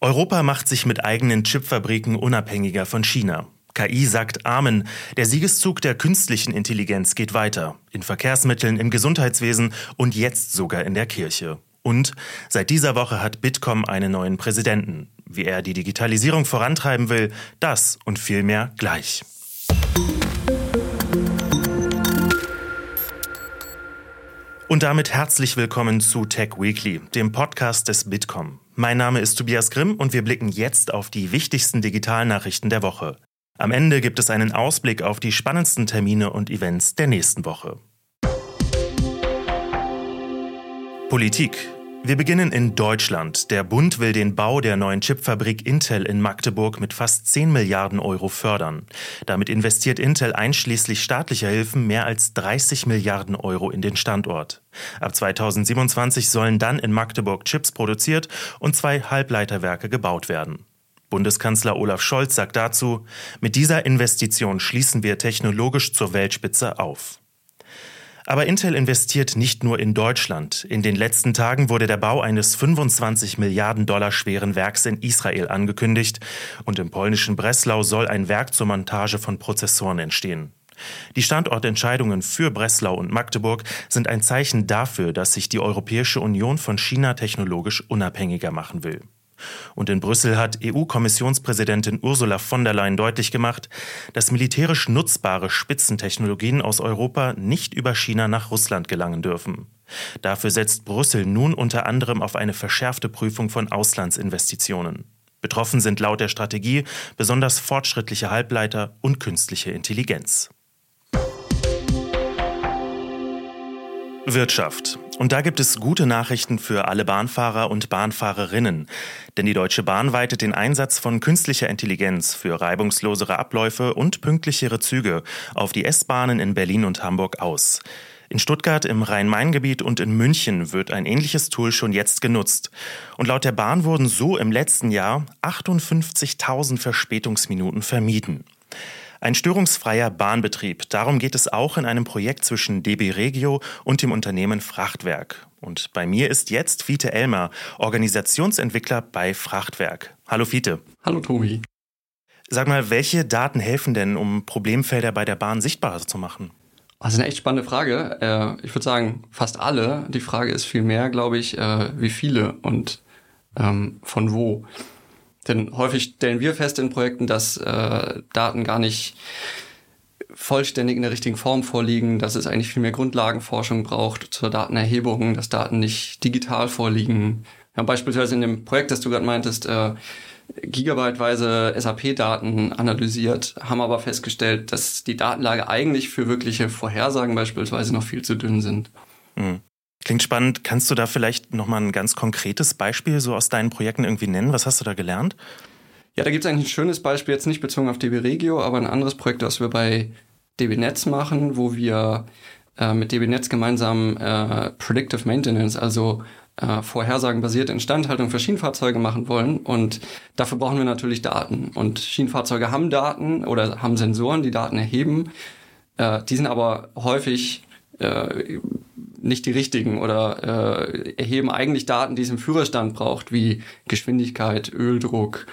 Europa macht sich mit eigenen Chipfabriken unabhängiger von China. KI sagt Amen. Der Siegeszug der künstlichen Intelligenz geht weiter. In Verkehrsmitteln, im Gesundheitswesen und jetzt sogar in der Kirche. Und seit dieser Woche hat Bitkom einen neuen Präsidenten. Wie er die Digitalisierung vorantreiben will, das und viel mehr gleich. Und damit herzlich willkommen zu Tech Weekly, dem Podcast des Bitkom. Mein Name ist Tobias Grimm und wir blicken jetzt auf die wichtigsten Digitalnachrichten der Woche. Am Ende gibt es einen Ausblick auf die spannendsten Termine und Events der nächsten Woche. Politik. Wir beginnen in Deutschland. Der Bund will den Bau der neuen Chipfabrik Intel in Magdeburg mit fast 10 Milliarden Euro fördern. Damit investiert Intel einschließlich staatlicher Hilfen mehr als 30 Milliarden Euro in den Standort. Ab 2027 sollen dann in Magdeburg Chips produziert und zwei Halbleiterwerke gebaut werden. Bundeskanzler Olaf Scholz sagt dazu, mit dieser Investition schließen wir technologisch zur Weltspitze auf. Aber Intel investiert nicht nur in Deutschland. In den letzten Tagen wurde der Bau eines 25 Milliarden Dollar schweren Werks in Israel angekündigt und im polnischen Breslau soll ein Werk zur Montage von Prozessoren entstehen. Die Standortentscheidungen für Breslau und Magdeburg sind ein Zeichen dafür, dass sich die Europäische Union von China technologisch unabhängiger machen will. Und in Brüssel hat EU-Kommissionspräsidentin Ursula von der Leyen deutlich gemacht, dass militärisch nutzbare Spitzentechnologien aus Europa nicht über China nach Russland gelangen dürfen. Dafür setzt Brüssel nun unter anderem auf eine verschärfte Prüfung von Auslandsinvestitionen. Betroffen sind laut der Strategie besonders fortschrittliche Halbleiter und künstliche Intelligenz. Wirtschaft. Und da gibt es gute Nachrichten für alle Bahnfahrer und Bahnfahrerinnen. Denn die Deutsche Bahn weitet den Einsatz von künstlicher Intelligenz für reibungslosere Abläufe und pünktlichere Züge auf die S-Bahnen in Berlin und Hamburg aus. In Stuttgart im Rhein-Main-Gebiet und in München wird ein ähnliches Tool schon jetzt genutzt. Und laut der Bahn wurden so im letzten Jahr 58.000 Verspätungsminuten vermieden. Ein störungsfreier Bahnbetrieb. Darum geht es auch in einem Projekt zwischen DB Regio und dem Unternehmen Frachtwerk. Und bei mir ist jetzt Fiete Elmer, Organisationsentwickler bei Frachtwerk. Hallo Fiete. Hallo Tobi. Sag mal, welche Daten helfen denn, um Problemfelder bei der Bahn sichtbarer zu machen? Das ist eine echt spannende Frage. Äh, ich würde sagen, fast alle. Die Frage ist vielmehr, glaube ich, äh, wie viele und ähm, von wo. Denn häufig stellen wir fest in Projekten, dass äh, Daten gar nicht vollständig in der richtigen Form vorliegen, dass es eigentlich viel mehr Grundlagenforschung braucht zur Datenerhebung, dass Daten nicht digital vorliegen. Wir haben beispielsweise in dem Projekt, das du gerade meintest, äh, gigabyteweise SAP-Daten analysiert, haben aber festgestellt, dass die Datenlage eigentlich für wirkliche Vorhersagen beispielsweise noch viel zu dünn sind. Mhm. Klingt spannend. Kannst du da vielleicht nochmal ein ganz konkretes Beispiel so aus deinen Projekten irgendwie nennen? Was hast du da gelernt? Ja, da gibt es eigentlich ein schönes Beispiel, jetzt nicht bezogen auf DB Regio, aber ein anderes Projekt, das wir bei DB Netz machen, wo wir äh, mit DB Netz gemeinsam äh, Predictive Maintenance, also äh, vorhersagenbasierte Instandhaltung für Schienenfahrzeuge machen wollen. Und dafür brauchen wir natürlich Daten. Und Schienenfahrzeuge haben Daten oder haben Sensoren, die Daten erheben. Äh, die sind aber häufig äh, nicht die richtigen oder äh, erheben eigentlich Daten, die es im Führerstand braucht, wie Geschwindigkeit, Öldruck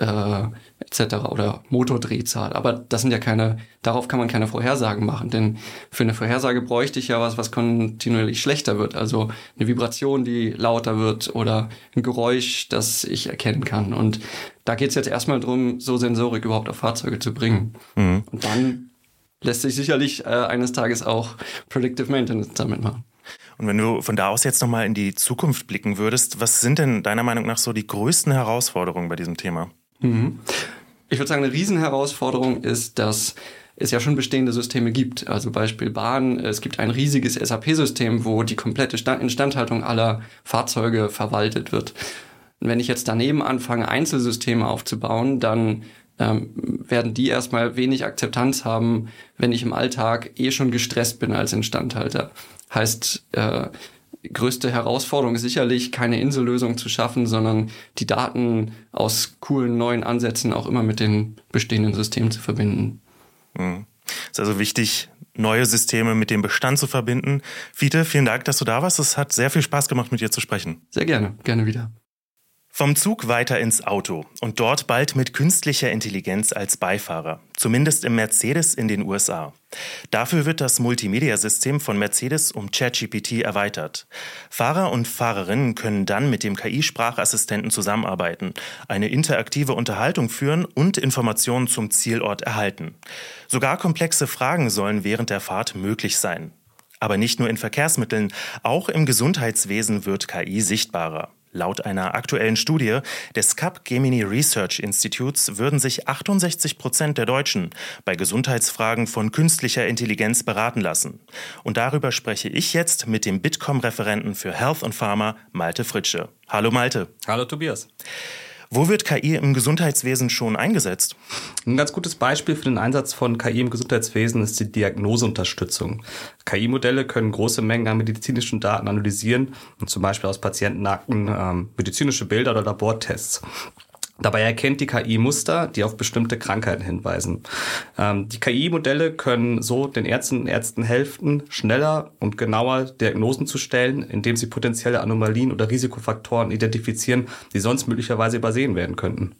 äh, etc. oder Motordrehzahl. Aber das sind ja keine, darauf kann man keine Vorhersagen machen, denn für eine Vorhersage bräuchte ich ja was, was kontinuierlich schlechter wird. Also eine Vibration, die lauter wird oder ein Geräusch, das ich erkennen kann. Und da geht es jetzt erstmal drum, so Sensorik überhaupt auf Fahrzeuge zu bringen. Mhm. Und dann lässt sich sicherlich äh, eines Tages auch Predictive Maintenance damit machen. Und wenn du von da aus jetzt nochmal in die Zukunft blicken würdest, was sind denn deiner Meinung nach so die größten Herausforderungen bei diesem Thema? Mhm. Ich würde sagen, eine Riesenherausforderung ist, dass es ja schon bestehende Systeme gibt. Also Beispiel Bahn, es gibt ein riesiges SAP-System, wo die komplette Instandhaltung aller Fahrzeuge verwaltet wird. Und wenn ich jetzt daneben anfange, Einzelsysteme aufzubauen, dann ähm, werden die erstmal wenig Akzeptanz haben, wenn ich im Alltag eh schon gestresst bin als Instandhalter. Heißt, äh, größte Herausforderung ist sicherlich, keine Insellösung zu schaffen, sondern die Daten aus coolen neuen Ansätzen auch immer mit den bestehenden Systemen zu verbinden. Mhm. Ist also wichtig, neue Systeme mit dem Bestand zu verbinden. Fiete, vielen Dank, dass du da warst. Es hat sehr viel Spaß gemacht, mit dir zu sprechen. Sehr gerne, gerne wieder. Vom Zug weiter ins Auto und dort bald mit künstlicher Intelligenz als Beifahrer, zumindest im Mercedes in den USA. Dafür wird das Multimedia-System von Mercedes um ChatGPT erweitert. Fahrer und Fahrerinnen können dann mit dem KI-Sprachassistenten zusammenarbeiten, eine interaktive Unterhaltung führen und Informationen zum Zielort erhalten. Sogar komplexe Fragen sollen während der Fahrt möglich sein. Aber nicht nur in Verkehrsmitteln, auch im Gesundheitswesen wird KI sichtbarer. Laut einer aktuellen Studie des Capgemini Research Institutes würden sich 68 Prozent der Deutschen bei Gesundheitsfragen von künstlicher Intelligenz beraten lassen. Und darüber spreche ich jetzt mit dem Bitkom-Referenten für Health und Pharma, Malte Fritsche. Hallo Malte. Hallo Tobias. Wo wird KI im Gesundheitswesen schon eingesetzt? Ein ganz gutes Beispiel für den Einsatz von KI im Gesundheitswesen ist die Diagnoseunterstützung. KI-Modelle können große Mengen an medizinischen Daten analysieren und zum Beispiel aus Patientenakten ähm, medizinische Bilder oder Labortests. Dabei erkennt die KI Muster, die auf bestimmte Krankheiten hinweisen. Ähm, die KI-Modelle können so den Ärzten und Ärzten helfen, schneller und genauer Diagnosen zu stellen, indem sie potenzielle Anomalien oder Risikofaktoren identifizieren, die sonst möglicherweise übersehen werden könnten.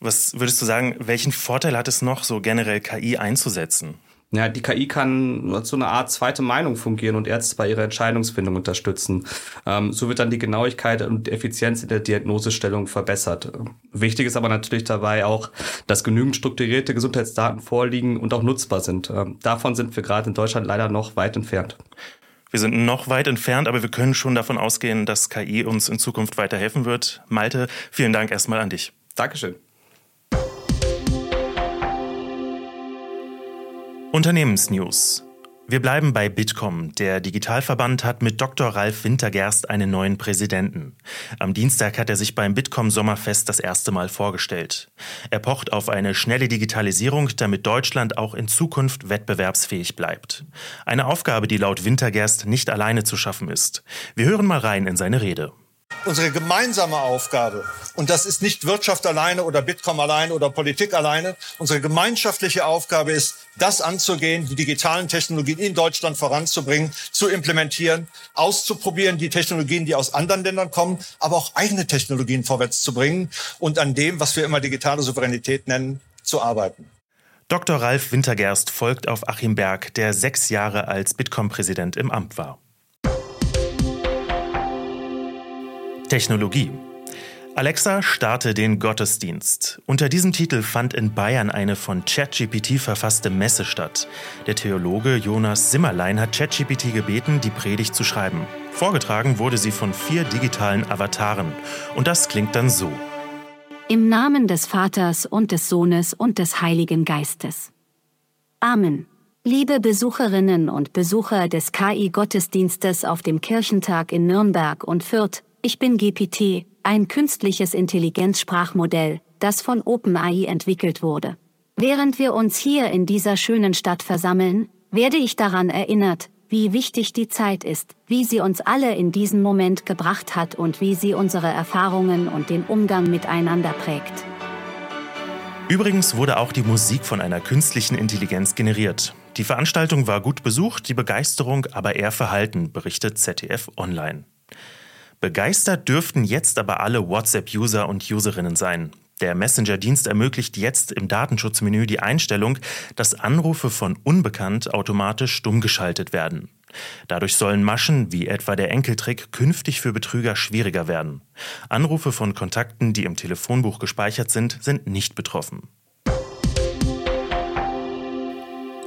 Was würdest du sagen, welchen Vorteil hat es noch, so generell KI einzusetzen? Ja, die KI kann als so eine Art zweite Meinung fungieren und Ärzte bei ihrer Entscheidungsfindung unterstützen. Ähm, so wird dann die Genauigkeit und Effizienz in der Diagnosestellung verbessert. Wichtig ist aber natürlich dabei auch, dass genügend strukturierte Gesundheitsdaten vorliegen und auch nutzbar sind. Ähm, davon sind wir gerade in Deutschland leider noch weit entfernt. Wir sind noch weit entfernt, aber wir können schon davon ausgehen, dass KI uns in Zukunft weiterhelfen wird. Malte, vielen Dank erstmal an dich. Dankeschön. Unternehmensnews. Wir bleiben bei Bitkom. Der Digitalverband hat mit Dr. Ralf Wintergerst einen neuen Präsidenten. Am Dienstag hat er sich beim Bitkom Sommerfest das erste Mal vorgestellt. Er pocht auf eine schnelle Digitalisierung, damit Deutschland auch in Zukunft wettbewerbsfähig bleibt. Eine Aufgabe, die laut Wintergerst nicht alleine zu schaffen ist. Wir hören mal rein in seine Rede unsere gemeinsame Aufgabe, und das ist nicht Wirtschaft alleine oder Bitkom alleine oder Politik alleine, unsere gemeinschaftliche Aufgabe ist, das anzugehen, die digitalen Technologien in Deutschland voranzubringen, zu implementieren, auszuprobieren, die Technologien, die aus anderen Ländern kommen, aber auch eigene Technologien vorwärts zu bringen und an dem, was wir immer digitale Souveränität nennen, zu arbeiten. Dr. Ralf Wintergerst folgt auf Achim Berg, der sechs Jahre als Bitkom-Präsident im Amt war. Technologie. Alexa starte den Gottesdienst. Unter diesem Titel fand in Bayern eine von ChatGPT verfasste Messe statt. Der Theologe Jonas Simmerlein hat ChatGPT gebeten, die Predigt zu schreiben. Vorgetragen wurde sie von vier digitalen Avataren. Und das klingt dann so. Im Namen des Vaters und des Sohnes und des Heiligen Geistes. Amen. Liebe Besucherinnen und Besucher des KI-Gottesdienstes auf dem Kirchentag in Nürnberg und Fürth, ich bin GPT, ein künstliches Intelligenzsprachmodell, das von OpenAI entwickelt wurde. Während wir uns hier in dieser schönen Stadt versammeln, werde ich daran erinnert, wie wichtig die Zeit ist, wie sie uns alle in diesen Moment gebracht hat und wie sie unsere Erfahrungen und den Umgang miteinander prägt. Übrigens wurde auch die Musik von einer künstlichen Intelligenz generiert. Die Veranstaltung war gut besucht, die Begeisterung aber eher verhalten, berichtet ZDF Online. Begeistert dürften jetzt aber alle WhatsApp-User und Userinnen sein. Der Messenger-Dienst ermöglicht jetzt im Datenschutzmenü die Einstellung, dass Anrufe von Unbekannt automatisch stumm geschaltet werden. Dadurch sollen Maschen wie etwa der Enkeltrick künftig für Betrüger schwieriger werden. Anrufe von Kontakten, die im Telefonbuch gespeichert sind, sind nicht betroffen.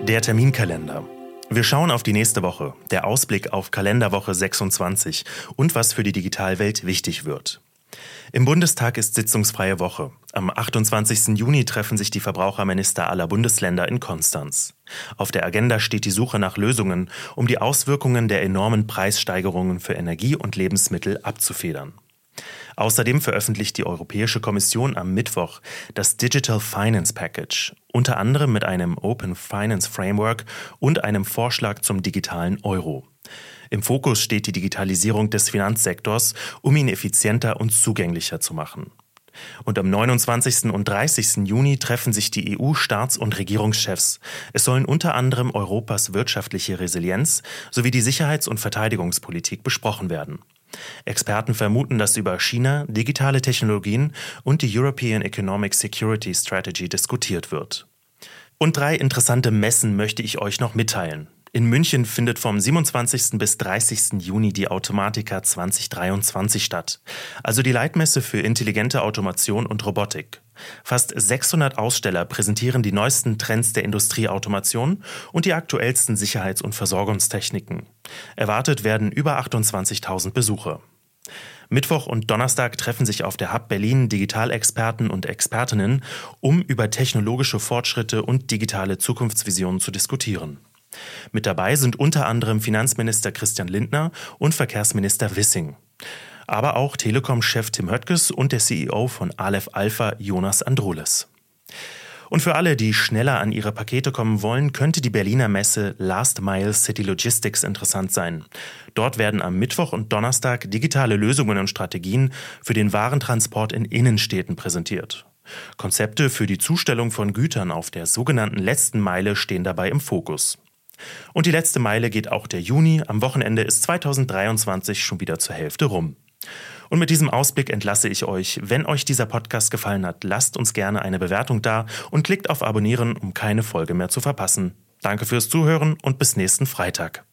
Der Terminkalender. Wir schauen auf die nächste Woche, der Ausblick auf Kalenderwoche 26 und was für die Digitalwelt wichtig wird. Im Bundestag ist sitzungsfreie Woche. Am 28. Juni treffen sich die Verbraucherminister aller Bundesländer in Konstanz. Auf der Agenda steht die Suche nach Lösungen, um die Auswirkungen der enormen Preissteigerungen für Energie und Lebensmittel abzufedern. Außerdem veröffentlicht die Europäische Kommission am Mittwoch das Digital Finance Package, unter anderem mit einem Open Finance Framework und einem Vorschlag zum digitalen Euro. Im Fokus steht die Digitalisierung des Finanzsektors, um ihn effizienter und zugänglicher zu machen. Und am 29. und 30. Juni treffen sich die EU-Staats- und Regierungschefs. Es sollen unter anderem Europas wirtschaftliche Resilienz sowie die Sicherheits- und Verteidigungspolitik besprochen werden. Experten vermuten, dass über China, digitale Technologien und die European Economic Security Strategy diskutiert wird. Und drei interessante Messen möchte ich euch noch mitteilen. In München findet vom 27. bis 30. Juni die Automatica 2023 statt, also die Leitmesse für intelligente Automation und Robotik. Fast 600 Aussteller präsentieren die neuesten Trends der Industrieautomation und die aktuellsten Sicherheits- und Versorgungstechniken. Erwartet werden über 28.000 Besucher. Mittwoch und Donnerstag treffen sich auf der Hub Berlin Digitalexperten und Expertinnen, um über technologische Fortschritte und digitale Zukunftsvisionen zu diskutieren. Mit dabei sind unter anderem Finanzminister Christian Lindner und Verkehrsminister Wissing. Aber auch Telekom-Chef Tim Höttges und der CEO von Aleph Alpha Jonas Androles. Und für alle, die schneller an ihre Pakete kommen wollen, könnte die Berliner Messe Last Mile City Logistics interessant sein. Dort werden am Mittwoch und Donnerstag digitale Lösungen und Strategien für den Warentransport in Innenstädten präsentiert. Konzepte für die Zustellung von Gütern auf der sogenannten letzten Meile stehen dabei im Fokus. Und die letzte Meile geht auch der Juni. Am Wochenende ist 2023 schon wieder zur Hälfte rum. Und mit diesem Ausblick entlasse ich euch. Wenn euch dieser Podcast gefallen hat, lasst uns gerne eine Bewertung da und klickt auf Abonnieren, um keine Folge mehr zu verpassen. Danke fürs Zuhören und bis nächsten Freitag.